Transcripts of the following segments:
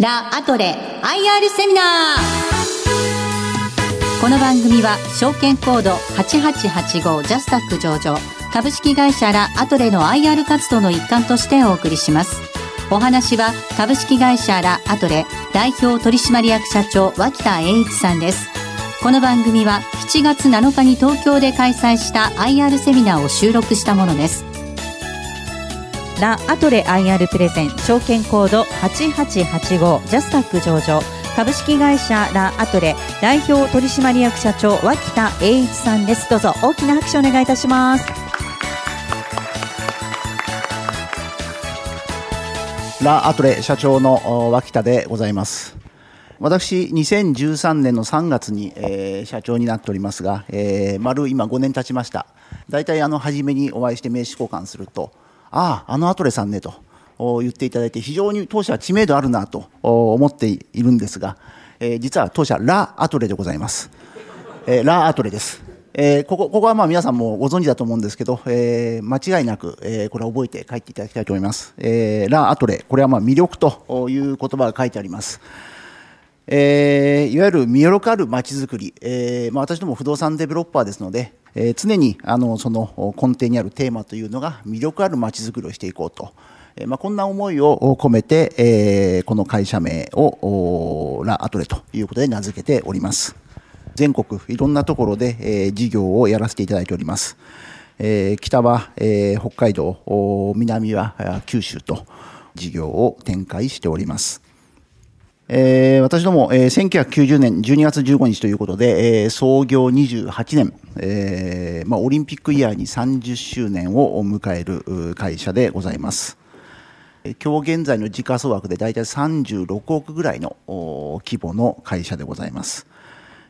ラ・アトレ IR セミナー。この番組は証券コード8885ジャスタック上場株式会社ラ・アトレの IR 活動の一環としてお送りします。お話は株式会社ラ・アトレ代表取締役社長脇田栄一さんです。この番組は7月7日に東京で開催した IR セミナーを収録したものです。ラ・アトレ IR プレゼン証券コード8885ジャスタック上場。株式会社ラ・アトレ代表取締役社長脇田栄一さんです。どうぞ大きな拍手お願いいたします。ラ・アトレ社長の脇田でございます。私2013年の3月に、えー、社長になっておりますが、えー、丸今5年経ちました。大体あの初めにお会いして名刺交換するとああ、あのアトレさんねと言っていただいて、非常に当社は知名度あるなと思っているんですが、えー、実は当社ラ・アトレでございます。えー、ラ・アトレです。えー、ここここはまあ皆さんもご存知だと思うんですけど、えー、間違いなく、えー、これは覚えて帰っていただきたいと思います。えー、ラ・アトレ、これはまあ魅力という言葉が書いてあります。えー、いわゆる見よかるまちづくり、えーまあ、私ども不動産デベロッパーですので、えー、常にあのその根底にあるテーマというのが魅力あるまちづくりをしていこうと。えまあ、こんな思いを込めて、えー、この会社名をラ・アトレということで名付けております。全国いろんなところで、えー、事業をやらせていただいております。えー、北は、えー、北海道、南は九州と事業を展開しております。えー、私ども、えー、1990年12月15日ということで、えー、創業28年、えーまあ、オリンピックイヤーに30周年を迎える会社でございます。今日現在の時価総額で大体36億ぐらいの規模の会社でございます。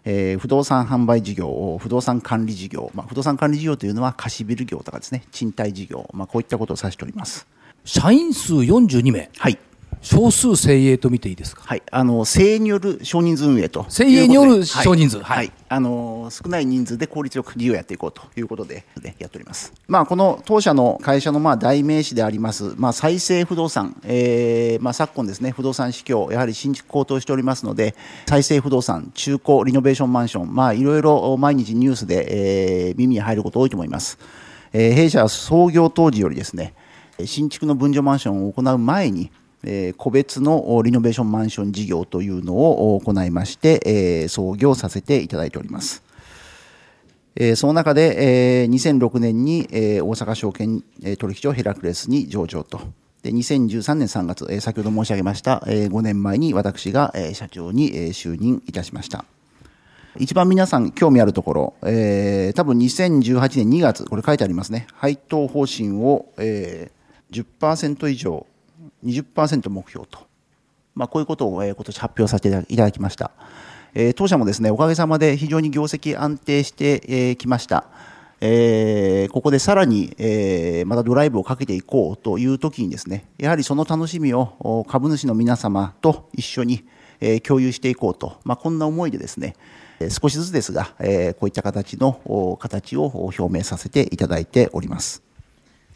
えー、不動産販売事業、不動産管理事業、まあ、不動産管理事業というのは貸しビル業とかですね、賃貸事業、まあ、こういったことを指しております。社員数42名。はい。少数精鋭と見ていいですか？はい、あの精鋭による少人数運営と精鋭による少人数、はい、はい、あの少ない人数で効率よく事業をやっていこうということで、ね、やっております。まあこの当社の会社のまあ代名詞でありますまあ再生不動産、えー、まあ昨今ですね不動産市況やはり新築高騰しておりますので再生不動産中古リノベーションマンションまあいろいろ毎日ニュースで、えー、耳に入ること多いと思います。えー、弊社は創業当時よりですね新築の分譲マンションを行う前にえ個別のリノベーションマンション事業というのを行いまして、え創業させていただいております。えその中で、え2006年に、え大阪証券取引所ヘラクレスに上場と。で2013年3月、え先ほど申し上げました、え5年前に私が、え社長に、え就任いたしました。一番皆さん興味あるところ、えー、多分2018年2月、これ書いてありますね。配当方針を、えー、10%以上20%目標と、まあ、こういうことを、え、今年発表させていただきました。え、当社もですね、おかげさまで非常に業績安定してき、えー、ました。えー、ここでさらに、えー、またドライブをかけていこうという時にですね、やはりその楽しみを株主の皆様と一緒に、えー、共有していこうと、まあ、こんな思いでですね、少しずつですが、えー、こういった形の形を表明させていただいております。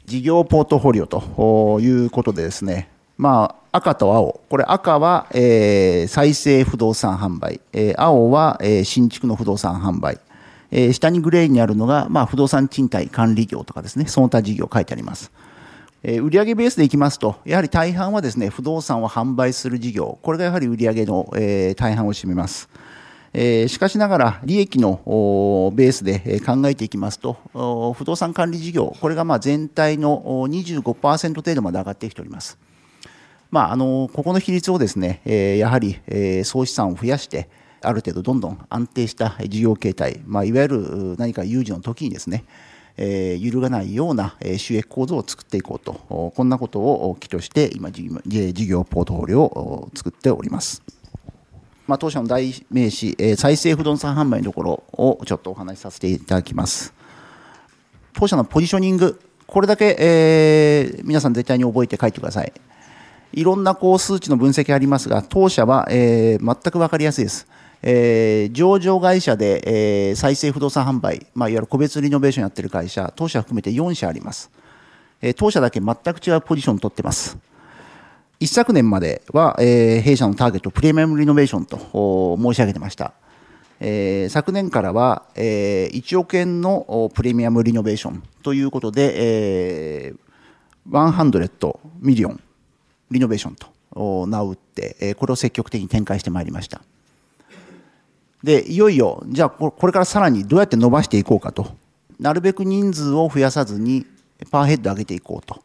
事業ポートフォリオということでですね、まあ、赤と青。これ赤は、えー、再生不動産販売。えー、青は、えー、新築の不動産販売。えー、下にグレーにあるのが、まあ、不動産賃貸管理業とかですね、その他事業書いてあります。えー、売上ベースでいきますと、やはり大半はですね、不動産を販売する事業。これがやはり売上の、えー、大半を占めます。えー、しかしながら、利益のおベースで考えていきますと、お不動産管理事業、これがまあ全体の25%程度まで上がってきております。まあ、あのここの比率をですね、えー、やはり、えー、総資産を増やして、ある程度どんどん安定した事業形態、まあ、いわゆる何か有事の時にですね、えー、揺るがないような収益構造を作っていこうと、こんなことを起として、今、事業ポートフォリオを作っております。まあ、当社の代名詞、え再生不動産販売のところをちょっとお話しさせていただきます。当社のポジショニング、これだけ、えー、皆さん絶対に覚えて書いてください。いろんなこう数値の分析ありますが、当社は、えー、全く分かりやすいです。えー、上場会社で、えー、再生不動産販売、まあ、いわゆる個別リノベーションやってる会社、当社含めて4社あります。えー、当社だけ全く違うポジションを取ってます。一昨年までは、えー弊社のターゲット、プレミアムリノベーションと申し上げてました。えー昨年からは、えー1億円のプレミアムリノベーションということで、えー100 million リノベーションと名を打って、これを積極的に展開してまいりました。で、いよいよ、じゃあこれからさらにどうやって伸ばしていこうかと。なるべく人数を増やさずに、パーヘッド上げていこうと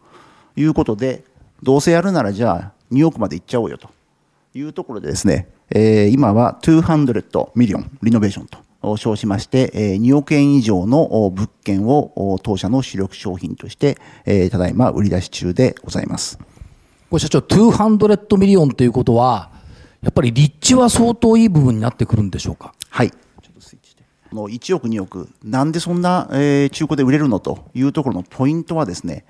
いうことで、どうせやるならじゃあ2億までいっちゃおうよというところでですね、えー今は200ミリオンリノベーションと称しまして、えー2億円以上の物件を当社の主力商品として、えただいま売り出し中でございます。これ社長、200ミリオンということは、やっぱり立地は相当いい部分になってくるんでしょうか？はい。ちょっとスイッチで。この1億、2億、なんでそんな、えー中古で売れるのというところのポイントはですね、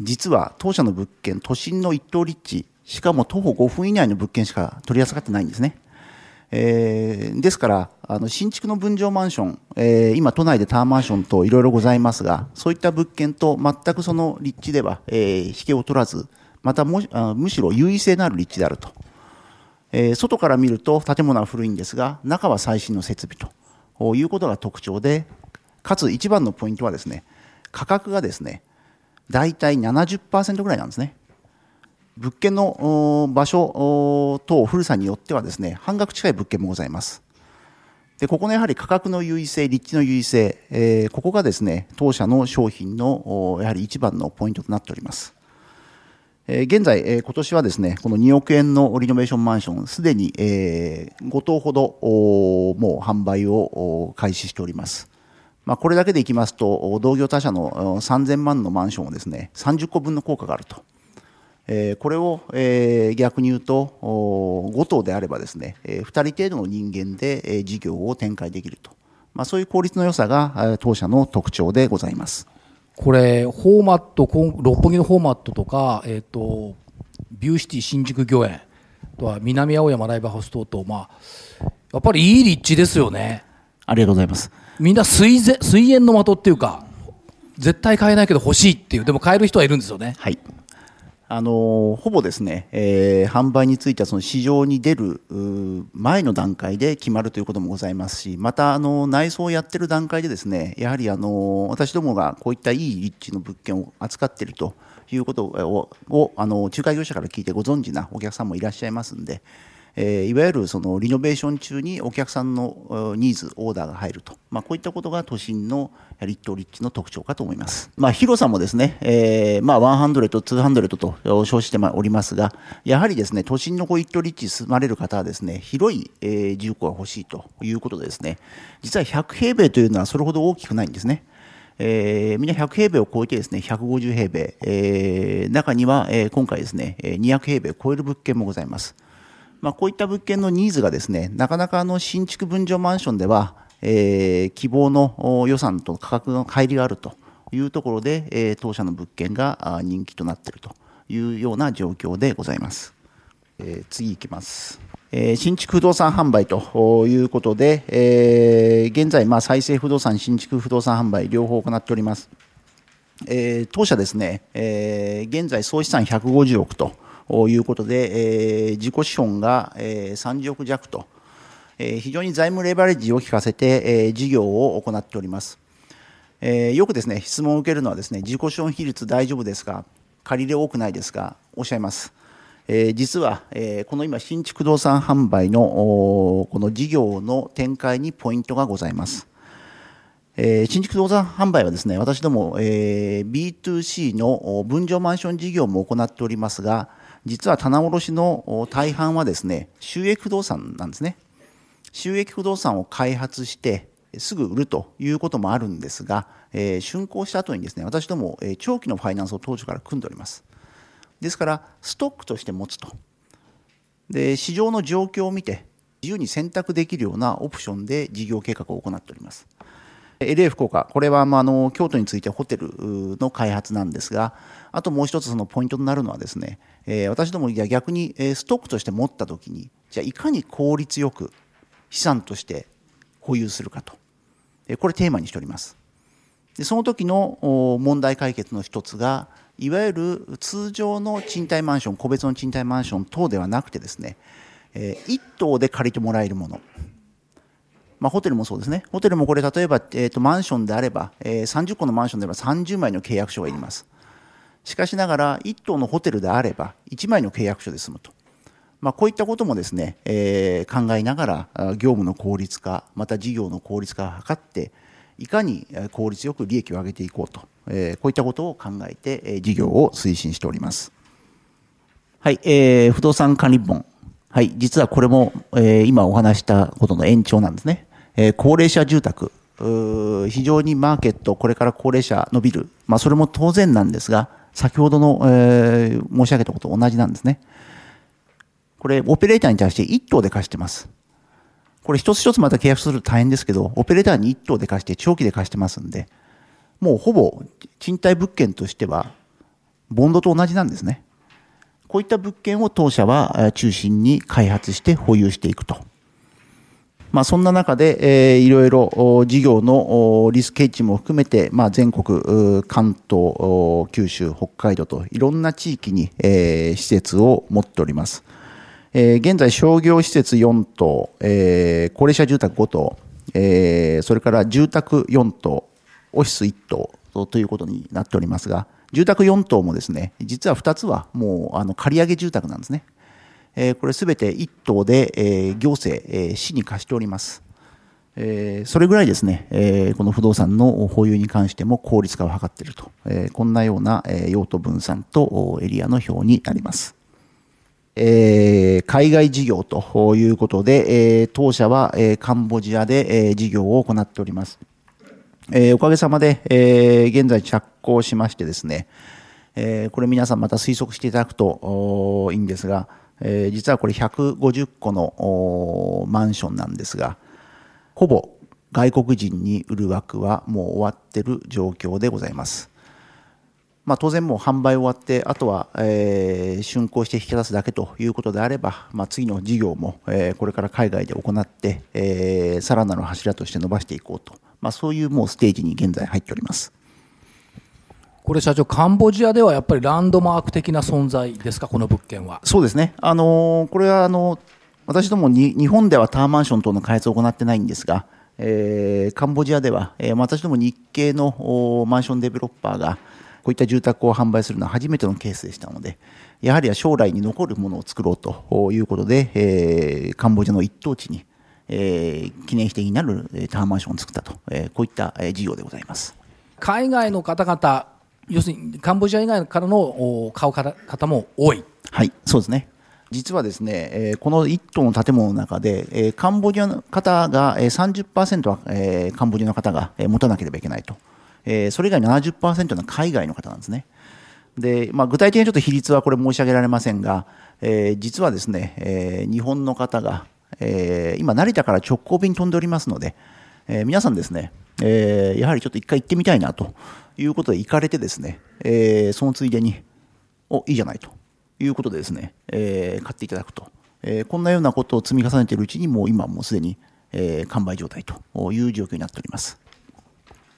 実は当社の物件、都心の一等立地、しかも徒歩5分以内の物件しか取り扱ってないんですね。えーですから、あの新築の分譲マンション、えー今、都内でタワーマンションといろいろございますが、そういった物件と全くその立地では、えー引けを取らず、またもあむしろ優位性のある立地であると。えー外から見ると建物は古いんですが、中は最新の設備ということが特徴で、かつ一番のポイントはですね、価格がですね、大体70%ぐらいなんですね。物件の場所等古さによってはですね、半額近い物件もございます。で、ここのやはり価格の優位性、立地の優位性、えーここがですね、当社の商品のやはり一番のポイントとなっております。現在、今年はですね、この2億円のリノベーションマンション、すでに、え5棟ほどもう販売を開始しております。まあ、これだけでいきますと、同業他社の3000万のマンションをですね、30個分の効果があると。これを、逆に言うと、5棟であればですね、え2人程度の人間で、事業を展開できると。まあ、そういう効率の良さが、当社の特徴でございます。これ、フォーマット、六本木のフォーマットとか、えっ、と、ビューシティ新宿御苑、あとは南青山ライブハウス等々、まあ、やっぱりいい立地ですよね。ありがとうございます。みんな水ぜ水煙の的っていうか、絶対買えないけど欲しいっていう、でも買える人はいるんですよね。はい。あのほぼですね、えー販売についてはその市場に出る前の段階で決まるということもございますし、またあの内装をやってる段階でですね、やはりあの私どもがこういったいい立地の物件を扱っているということををあの仲介業者から聞いてご存知なお客さんもいらっしゃいますんで、えーいわゆるそのリノベーション中にお客さんのニーズ、オーダーが入ると、まあ、こういったことが都心のやはり一等立地の特徴かと思います。まあ、広さもですね、えーまあ、100、200と称しておりますが、やはりですね、都心のこう一等立地に住まれる方はですね、広い、えー住戸が欲しいということでですね、実は100平米というのはそれほど大きくないんですね。えーみんな100平米を超えてですね、150平米、えー中には、えー今回ですね、200平米を超える物件もございます。まあ、こういった物件のニーズがですね、なかなかあの新築分譲マンションでは、えー希望の予算と価格の乖離があるというところで、えー当社の物件が人気となっているというような状況でございます。えー次いきます。え新築不動産販売ということで、えー現在、まあ、再生不動産、新築不動産販売、両方行っております。えー当社ですね、えー現在総資産150億ということで、えー自己資本が、えー30億弱と、え非常に財務レバレッジを効かせて、え事業を行っております。えよくですね、質問を受けるのはですね、自己資本比率大丈夫ですか？借り入れ多くないですか？おっしゃいます。え実は、えこの今、新築不動産販売のこの事業の展開にポイントがございます。え新築不動産販売はですね、私ども、え B2C の分譲マンション事業も行っておりますが、実は棚卸しの大半はですね、収益不動産なんですね。収益不動産を開発してすぐ売るということもあるんですが、えー竣工した後にですね、私ども、え長期のファイナンスを当初から組んでおります。ですから、ストックとして持つと。で、市場の状況を見て、自由に選択できるようなオプションで事業計画を行っております。LA 福岡、これはまあの京都についてホテルの開発なんですが、あともう一つそのポイントとなるのはですね、え私どもいや逆にえストックとして持ったときに、じゃあいかに効率よく資産として保有するかと、これテーマにしております。でその時の問題解決の一つが、いわゆる通常の賃貸マンション、個別の賃貸マンション等ではなくてですね、えー、1棟で借りてもらえるもの。まあ、ホテルもそうですね。ホテルもこれ、例えば、えーと、マンションであれば、えー、30個のマンションであれば30枚の契約書がいります。しかしながら、1棟のホテルであれば、1枚の契約書で済むと。まあ、こういったこともですね、えー、考えながら、業務の効率化、また事業の効率化を図って、いかに効率よく利益を上げていこうと、えー、こういったことを考えて、えー、事業を推進しております。はい、えー、不動産管理本。はい、実はこれも、えー、今お話したことの延長なんですね。えー、高齢者住宅。非常にマーケット、これから高齢者伸びる。まあ、それも当然なんですが、先ほどの、えー、申し上げたことと同じなんですね。これ、オペレーターに対して1棟で貸してます。これ一つ一つまた契約すると大変ですけど、オペレーターに1棟で貸して、長期で貸してますんで、もうほぼ賃貸物件としては、ボンドと同じなんですね。こういった物件を当社は中心に開発して保有していくと。まあ、そんな中で、えー、いろいろ事業のリスクヘッジも含めて、まあ、全国、関東、九州、北海道といろんな地域に、え、施設を持っております。えー、現在商業施設4棟、えー、高齢者住宅5棟、えー、それから住宅4棟、オフィス1棟ということになっておりますが、住宅4棟もですね、実は2つはもうあの借り上げ住宅なんですね。えー、これすべて1棟で、えー、行政、えー、市に貸しております。えー、それぐらいですね、えー、この不動産の保有に関しても効率化を図っていると、えー、こんなような、用途分散とエリアの表になります。えー、海外事業ということで、えー、当社は、えー、カンボジアで、えー、事業を行っております。えー、おかげさまで、えー、現在着工しましてですね、えー、これ皆さんまた推測していただくといいんですが、えー、実はこれ150個のマンションなんですが、ほぼ外国人に売る枠はもう終わってる状況でございます。まあ、当然もう販売終わって、あとは、えー、竣工して引き出すだけということであれば、まあ、次の事業も、えー、これから海外で行って、えー、さらなる柱として伸ばしていこうと、まあ、そういうもうステージに現在入っております。これ社長、カンボジアではやっぱりランドマーク的な存在ですか、この物件は？そうですね、あのこれはあの私どもに日本ではタワーマンション等の開発を行ってないんですが、えー、カンボジアでは、えー、私ども日系のマンションデベロッパーが、こういった住宅を販売するのは初めてのケースでしたので、やはり将来に残るものを作ろうということで、えー、カンボジアの一等地に、えー、記念碑的になるタワーマンションを作ったと、えー、こういった事業でございます海外の方々、要するにカンボジア以外からの買う方も多い。はいそうですね実はですね、えこの1棟の建物の中で、えカンボジアの方が、え30%は、えカンボジアの方が、え持たなければいけないと。えー、それ以外70%の海外の方なんですね。で、まあ、具体的にちょっと比率はこれ申し上げられませんが、えー、実はですね、えー、日本の方が、えー、今成田から直行便飛んでおりますので、えー、皆さんですね、えー、やはりちょっと一回行ってみたいなということで行かれてですね、えー、そのついでに、お、いいじゃないということでですね、えー、買っていただくと、えー、こんなようなことを積み重ねているうちにもう今もうすでに、えー、完売状態という状況になっております。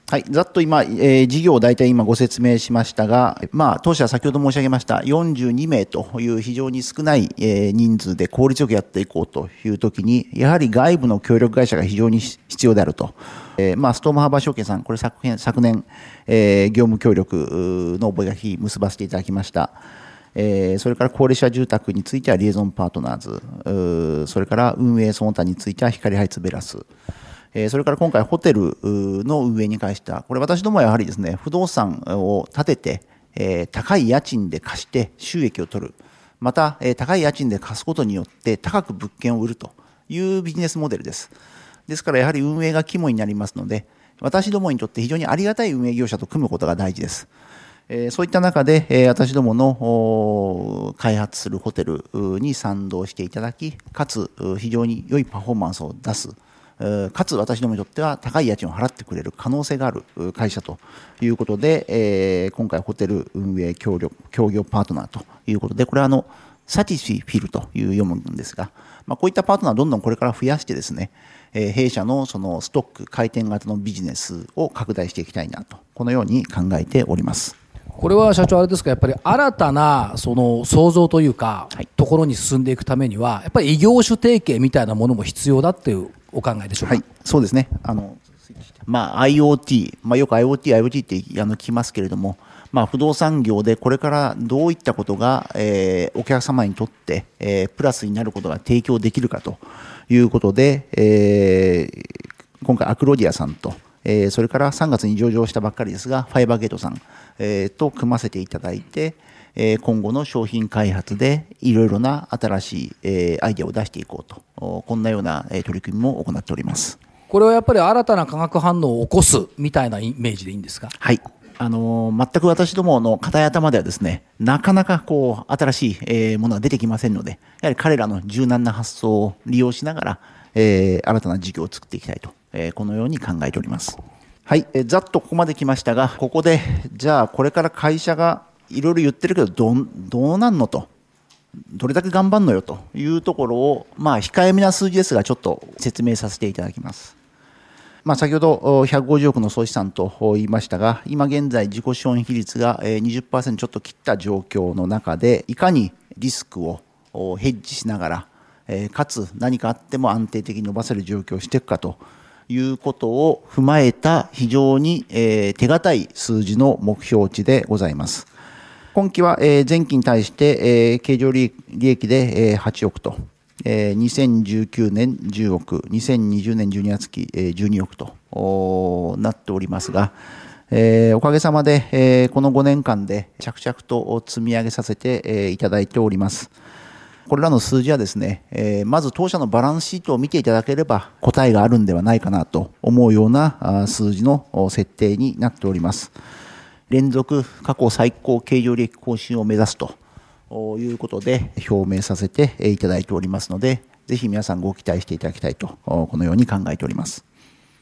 はい、ざっと今、えー、事業を大体今ご説明しましたが、まあ、当社は先ほど申し上げました42名という非常に少ない、えー、人数で効率よくやっていこうというときに、やはり外部の協力会社が非常に必要であると。えー、まあ、ストームハーバー証券さん、これ昨年、昨年、えー、業務協力の覚書結ばせていただきました。えー、それから高齢者住宅についてはリエゾンパートナーズ、それから運営その他については光ハイツベラス、えそれから今回ホテルの運営に関しては、これ私どもはやはりですね、不動産を建てて、え高い家賃で貸して収益を取る。また、え高い家賃で貸すことによって高く物件を売るというビジネスモデルです。ですからやはり運営が肝になりますので、私どもにとって非常にありがたい運営業者と組むことが大事です。えそういった中で、え私どもの開発するホテルに賛同していただき、かつ非常に良いパフォーマンスを出す。かつ私どもにとっては高い家賃を払ってくれる可能性がある会社ということで、えー、今回ホテル運営協力協業パートナーということで、これはあの、サティシフィルという読むんですが、まあ、こういったパートナーをどんどんこれから増やしてですね、えー、弊社のそのストック回転型のビジネスを拡大していきたいなと、このように考えております。これは社長あれですかやっぱり新たなその創造というか、はいところに進んでいくためにはやっぱり異業種提携みたいなものも必要だっていうお考えでしょうか、はい、そうですね。あの、まあ、IoT、まあ、よく IoT、IoT ってあの聞きますけれども、まあ、不動産業でこれからどういったことが、えーお客様にとって、えープラスになることが提供できるかということで、えー今回アクロディアさんと、えーそれから3月に上場したばっかりですが、ファイバーゲートさん、えーと組ませていただいて、えー今後の商品開発でいろいろな新しい、えーアイデアを出していこうと、おこんなような、えー取り組みも行っております。これはやっぱり新たな化学反応を起こすみたいなイメージでいいんですか？はい。あのー全く私どもの固い頭ではですね、なかなかこう、新しい、えーものが出てきませんので、やはり彼らの柔軟な発想を利用しながら、えー新たな事業を作っていきたいと、えこのように考えております。はい、えざっとここまで来ましたが、ここで、じゃあこれから会社がいろいろ言ってるけど、どどうなんのと。どれだけ頑張るのよというところを、まあ、控えめな数字ですが、ちょっと説明させていただきます。まあ、先ほど150億の総資産と言いましたが、今現在、自己資本比率が20%ちょっと切った状況の中で、いかにリスクをヘッジしながら、かつ何かあっても安定的に伸ばせる状況をしていくかということを踏まえた非常に手堅い数字の目標値でございます。今期は前期に対してえ経常利益でえ8億と、え2019年10億、2020年12月期え12億となっておりますが、おかげさまでこの5年間で着々と積み上げさせていただいております。これらの数字はですね、えーまず当社のバランスシートを見ていただければ答えがあるんではないかなと思うような数字の設定になっております。連続過去最高経常利益更新を目指すということで表明させていただいておりますので、ぜひ皆さんご期待していただきたいと、このように考えております。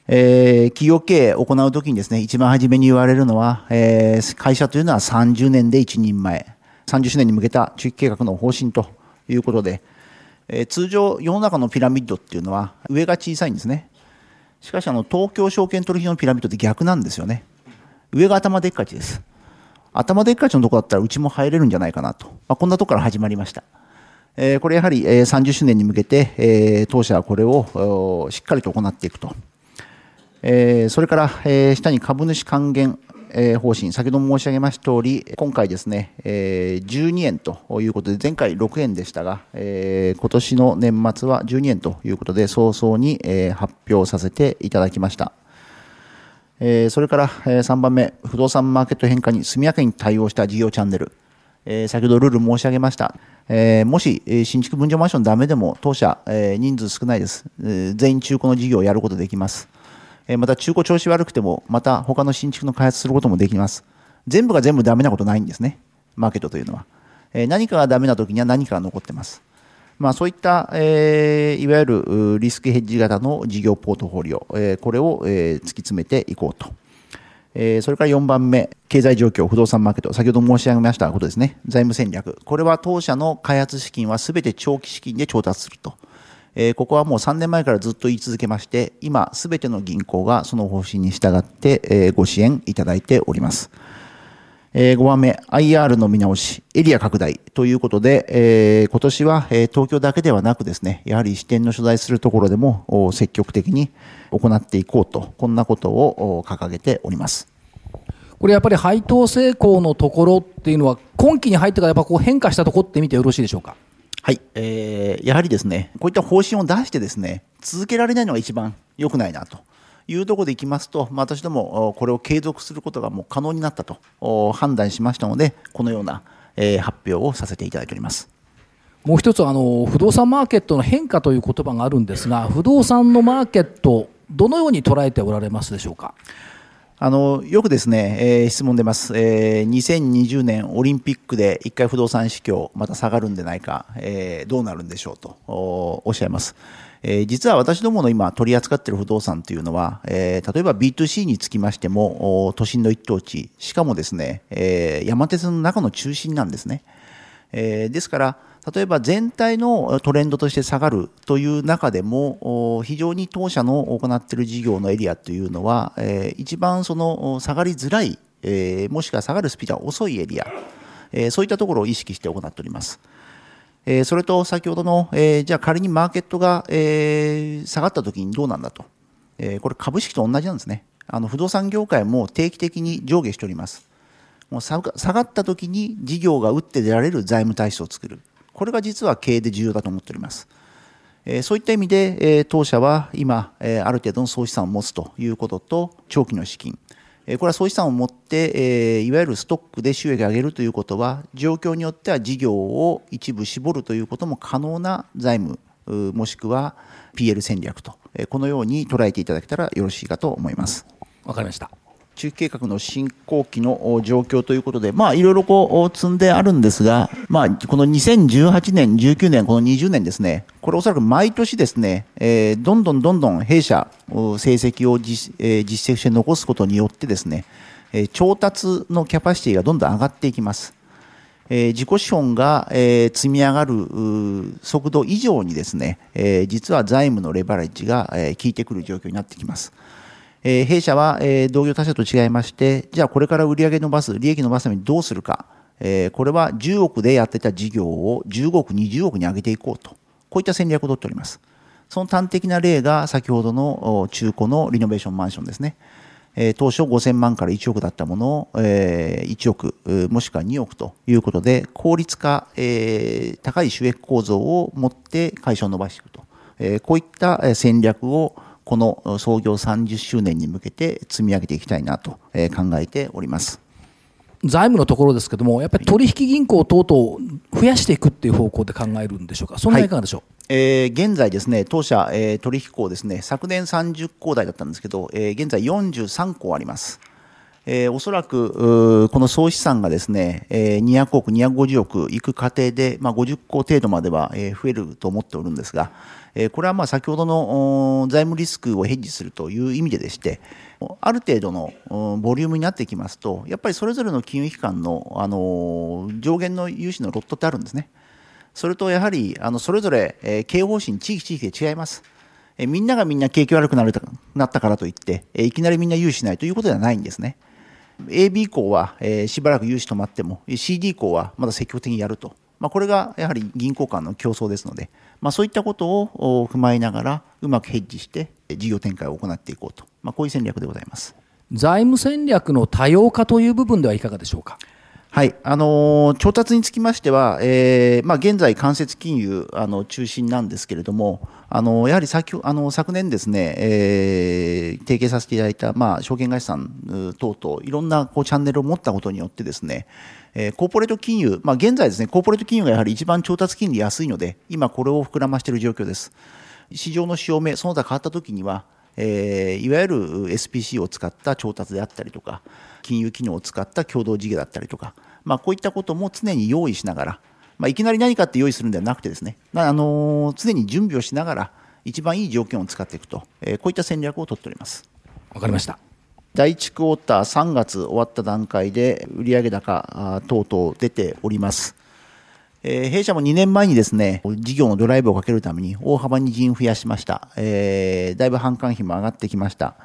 えー企業経営を行うときにですね、一番初めに言われるのは、えー会社というのは30年で一人前、30周年に向けた中期計画の方針ということで、えー通常世の中のピラミッドっていうのは上が小さいんですね。しかしあの東京証券取引のピラミッドって逆なんですよね。上が頭でっかちです。頭でっかちのとこだったらうちも入れるんじゃないかなと。まあ、こんなとこから始まりました。えーこれやはり、えー30周年に向けて、えー当社はこれをしっかりと行っていくと。えーそれから、えー下に株主還元、え方針、先ほども申し上げました通り、今回ですね、え12円ということで、前回6円でしたが、え今年の年末は12円ということで、早々に、え発表させていただきました。えそれから、え3番目、不動産マーケット変化に速やかに対応した事業チャンネル。え先ほどルール申し上げました。えもし、新築分譲マンションダメでも、当社、え人数少ないです。全員中古の事業をやることできます。また中古調子悪くても、また他の新築の開発することもできます。全部が全部ダメなことないんですね。マーケットというのは。え何かがダメな時には何かが残ってます。まあ、そういった、えいわゆるリスクヘッジ型の事業ポートフォリオ、えこれを、え突き詰めていこうと。えそれから4番目、経済状況、不動産マーケット、先ほど申し上げましたことですね、財務戦略。これは当社の開発資金はすべて長期資金で調達すると。えここはもう3年前からずっと言い続けまして、今、すべての銀行がその方針に従って、えご支援いただいております。え5番目、IR の見直し、エリア拡大ということで、え今年は、え東京だけではなくですね、やはり支店の所在するところでも積極的に行っていこうと、こんなことを掲げております。これやっぱり配当成功のところっていうのは今期に入ってからやっぱこう変化したところって見てよろしいでしょうか？はい、えーやはりですね、こういった方針を出してですね、続けられないのが一番良くないなと。いうところでいきますと、まあ私どもこれを継続することがもう可能になったと判断しましたので、このような、えー発表をさせていただいております。もう一つあの不動産マーケットの変化という言葉があるんですが不動産のマーケットどのように捉えておられますでしょうか？あのよくですね、えー質問出ます、えー2020年オリンピックで一回不動産市況また下がるんでないか、えーどうなるんでしょうとおおっしゃいます。えー実は私どもの今取り扱っている不動産というのは、えー例えば B2C につきましても都心の一等地、しかもですね、えー山手線の中の中心なんですね。えーですから、例えば全体のトレンドとして下がるという中でも、非常に当社の行っている事業のエリアというのは、一番その下がりづらい、もしくは下がるスピードが遅いエリア、そういったところを意識して行っております。それと先ほどの、じゃあ仮にマーケットが、下がった時にどうなんだと、これ株式と同じなんですね。あの不動産業界も定期的に上下しております。もう下がった時に事業が打って出られる財務体質を作る。これが実は経営で重要だと思っております。えそういった意味で、え当社は今、えある程度の総資産を持つということと、長期の資金、えこれは総資産を持って、えいわゆるストックで収益を上げるということは、状況によっては事業を一部絞るということも可能な財務、もしくは PL 戦略と、えこのように捉えていただけたらよろしいかと思います。わかりました。中期計画の進行期の状況ということで、まあ、いろいろこう積んであるんですが、まあ、この2018年、19年、この20年ですね、これおそらく毎年ですね、えー、どんどんどんどん弊社、成績を実,、えー、実績して残すことによってですね、えー、調達のキャパシティがどんどん上がっていきます。えー、自己資本が、えー、積み上がる速度以上にですね、えー、実は財務のレバレッジが、えー、効いてくる状況になってきます。え、弊社は、え、同業他社と違いまして、じゃあこれから売上伸ばす、利益伸ばすためにどうするか、え、これは10億でやってた事業を15億、20億に上げていこうと、こういった戦略を取っております。その端的な例が先ほどの中古のリノベーションマンションですね。え、当初5000万から1億だったものを、えー、1億、もしくは2億ということで、効率化、え、高い収益構造を持って会社を伸ばしていくと。え、こういった戦略をこの創業30周年に向けて積み上げていきたいなと考えております。財務のところですけども、やっぱり取引銀行等々増やしていくっていう方向で考えるんでしょうか、そんないかがでしょう、はい、えー、現在ですね、当社、えー、取引口ですね、昨年30口台だったんですけど、えー、現在43口あります。えー、おそらくこの総資産がですね、えー、200億、250億いく過程で、まあ、50個程度までは、えー、増えると思っておるんですが、え、これはまあ先ほどの財務リスクをヘッジするという意味ででして、ある程度のボリュームになってきますと、やっぱりそれぞれの金融機関の、あの上限の融資のロットってあるんですね。それとやはりあのそれぞれ、え、経営方針、地域地域で違います。え、みんながみんな景気悪くなるなったからといって、え、いきなりみんな融資しないということではないんですね。AB 校は、え、しばらく融資止まっても CD 校はまだ積極的にやると、まあ、これがやはり銀行間の競争ですので、まあ、そういったことを踏まえながらうまくヘッジして事業展開を行っていこうと、まあ、こういう戦略でございます財務戦略の多様化という部分ではいかがでしょうか？はい、あの調達につきましては、えーまあ、現在、間接金融あの中心なんですけれども、あのやはり先あの昨年ですね、えー、提携させていただいた、まあ、証券会社さん等々、いろんなこうチャンネルを持ったことによってですね、えー、コーポレート金融、まあ、現在ですね、コーポレート金融がやはり一番調達金利安いので、今これを膨らましている状況です。市場の潮目、その他変わったときには、えー、いわゆる SPC を使った調達であったりとか、金融機能を使った共同事業だったりとか、まあ、こういったことも常に用意しながら、まあ、いきなり何かって用意するんではなくてですね、あのー、常に準備をしながら一番いい条件を使っていくと、えー、こういった戦略を取っておりますわかりました第1クォーター3月終わった段階で売上高等々出ております。えー、弊社も2年前にですね、事業のドライブをかけるために大幅に人員増やしました。えー、だいぶ販管費も上がってきました。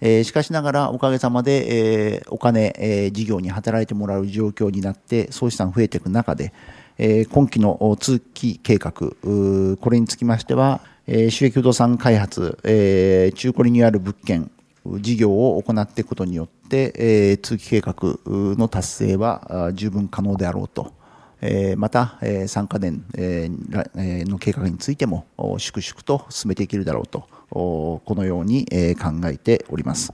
えー、しかしながらおかげさまで、えー、お金、えー、事業に働いてもらう状況になって総資産増えていく中で、えー、今期の通期計画これにつきましては、えー、収益不動産開発、えー、中古リニューアル物件事業を行っていくことによって、えー、通期計画の達成は十分可能であろうと。えまた、え3か年、えの計画についても粛々と進めていけるだろうとこのように考えております。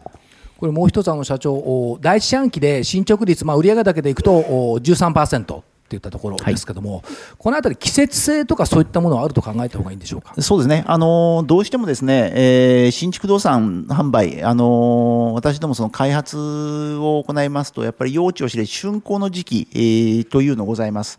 これもう一つあの社長、第一四半期で進捗率、まあ、売上だけでいくと13%。っていったところですけども、はい、このあたり、季節性とかそういったものはあると考えた方がいいんでしょうか？そうですね、あのどうしてもですね、えー、新築不動産販売、あの私どもその開発を行いますと、やっぱり用地を知れ、竣工の時期、えー、というのございます。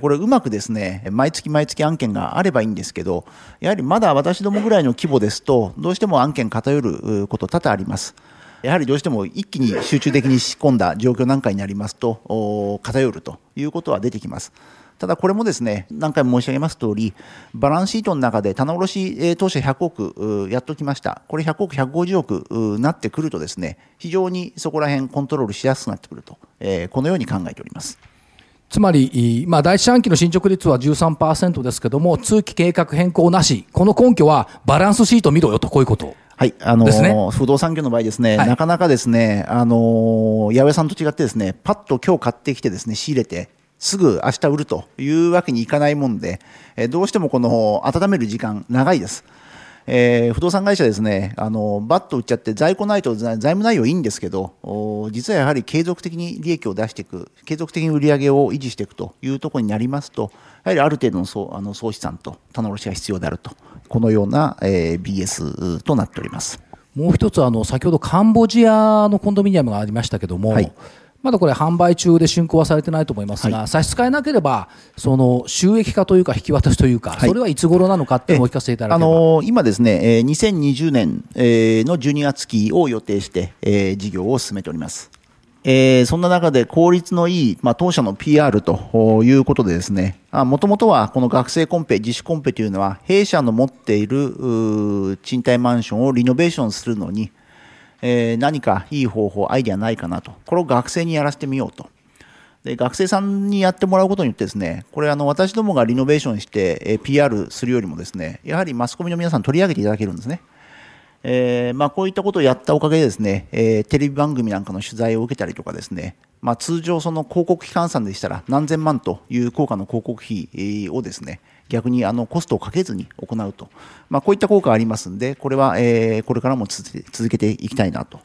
これうまくですね、毎月毎月案件があればいいんですけど、やはりまだ私どもぐらいの規模ですと、どうしても案件偏ること多々あります。やはりどうしても一気に集中的に仕込んだ状況なんかになりますと、偏るということは出てきます。ただこれもですね、何回も申し上げます通り、バランスシートの中で棚卸え当社100億やっときました。これ100億、150億なってくるとですね、非常にそこら辺コントロールしやすくなってくると、このように考えております。つまり、いまあ、第一四半期の進捗率は13%ですけども、通期計画変更なし、この根拠はバランスシート見ろよと、こういうこと。はい、あのーね不動産業の場合ですね、はいなかなかですね、あのー八百屋さんと違ってですね、パッと今日買ってきてですね、仕入れて、すぐ明日売るというわけにいかないもんで、えーどうしてもこの温める時間長いです。えー不動産会社ですね、あのバッと売っちゃって在庫ないと財財務内容いいんですけど、お実はやはり継続的に利益を出していく、継続的に売り上げを維持していくというところになりますと、やはりある程度の総あの総資産と棚卸しが必要であると、このような、えー BS となっております。もう一つ、あの、先ほどカンボジアのコンドミニアムがありましたけども、はいまだこれ販売中で竣工はされてないと思いますが、は差し支えなければ、その収益化というか引き渡しというか、はいそれはいつ頃なのかってお聞かせいただあければ。のー今ですね、えー2020年、えーの12月期を予定して、えー事業を進めております。えーそんな中で効率のいい、まあ、当社の PR ということでですね、もともとはこの学生コンペ、自主コンペというのは、弊社の持っている賃貸マンションをリノベーションするのに、えー何かいい方法、アイデアないかなと、これを学生にやらせてみようと。で学生さんにやってもらうことによってですね、これあの私どもがリノベーションして、え PR するよりもですね、やはりマスコミの皆さん取り上げていただけるんですね。えーまあ、こういったことをやったおかげでですね、えーテレビ番組なんかの取材を受けたりとかですね、まあ、通常その広告費換算でしたら何千万という効果の広告費をですね、逆にあのコストをかけずに行うと、まあ、こういった効果がありますんで、これは、えーこれからも続けていきたいなと。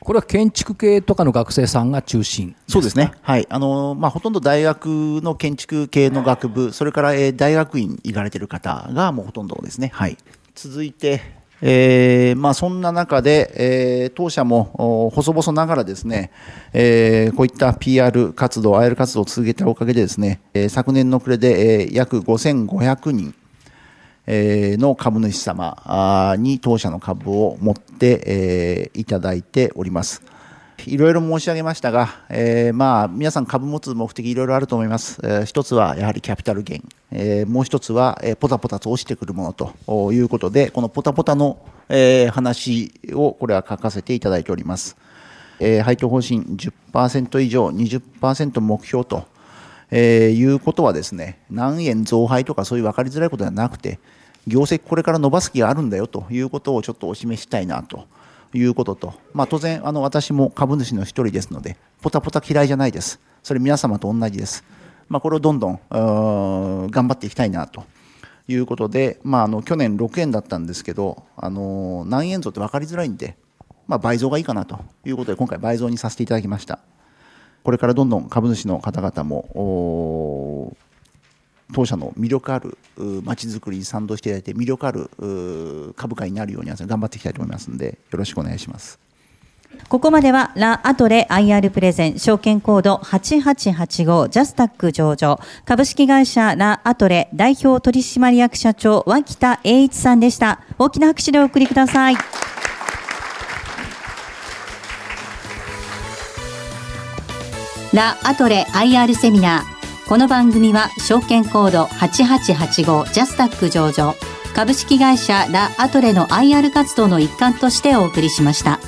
これは建築系とかの学生さんが中心そうですね。はい。あの、まあ、ほとんど大学の建築系の学部、それから、えー大学院行かれてる方がもうほとんどですね。はい。続いて、えーまあ、そんな中で、えー当社も細々ながらですね、えーこういった PR 活動、IR 活動を続けたおかげでですね、えー昨年の暮れで、えー約5500人、えーの株主様に当社の株を持って、えーいただいております。いろいろ申し上げましたが、えーまあ、皆さん株持つ目的いろいろあると思います。えー一つはやはりキャピタルゲイン、えーもう一つは、えーポタポタと落ちてくるものということで、このポタポタの、えー話をこれは書かせていただいております。えー配当方針10%以上、20%目標と、えーいうことはですね、何円増配とかそういう分かりづらいことではなくて、業績これから伸ばす気があるんだよということをちょっとお示ししたいなということと、まあ、当然あの私も株主の一人ですので、ポタポタ嫌いじゃないです。それ皆様と同じです。まあ、これをどんどん頑張っていきたいなということで、まあ、あの去年6円だったんですけど、あの何円増って分かりづらいんで、まあ、倍増がいいかなということで、今回倍増にさせていただきました。これからどんどん株主の方々も、当社の魅力あるまちづくりに賛同していただいて、魅力あるう株価になるように頑張っていきたいと思いますので、よろしくお願いします。ここまではラ・アトレ IR プレゼン証券コード8885ジャスタック上場株式会社ラ・アトレ代表取締役社長脇田栄一さんでした。大きな拍手でお送りください。ラ・アトレ IR セミナー。この番組は証券コード8885ジャスタック上場株式会社ラ・アトレの IR 活動の一環としてお送りしました。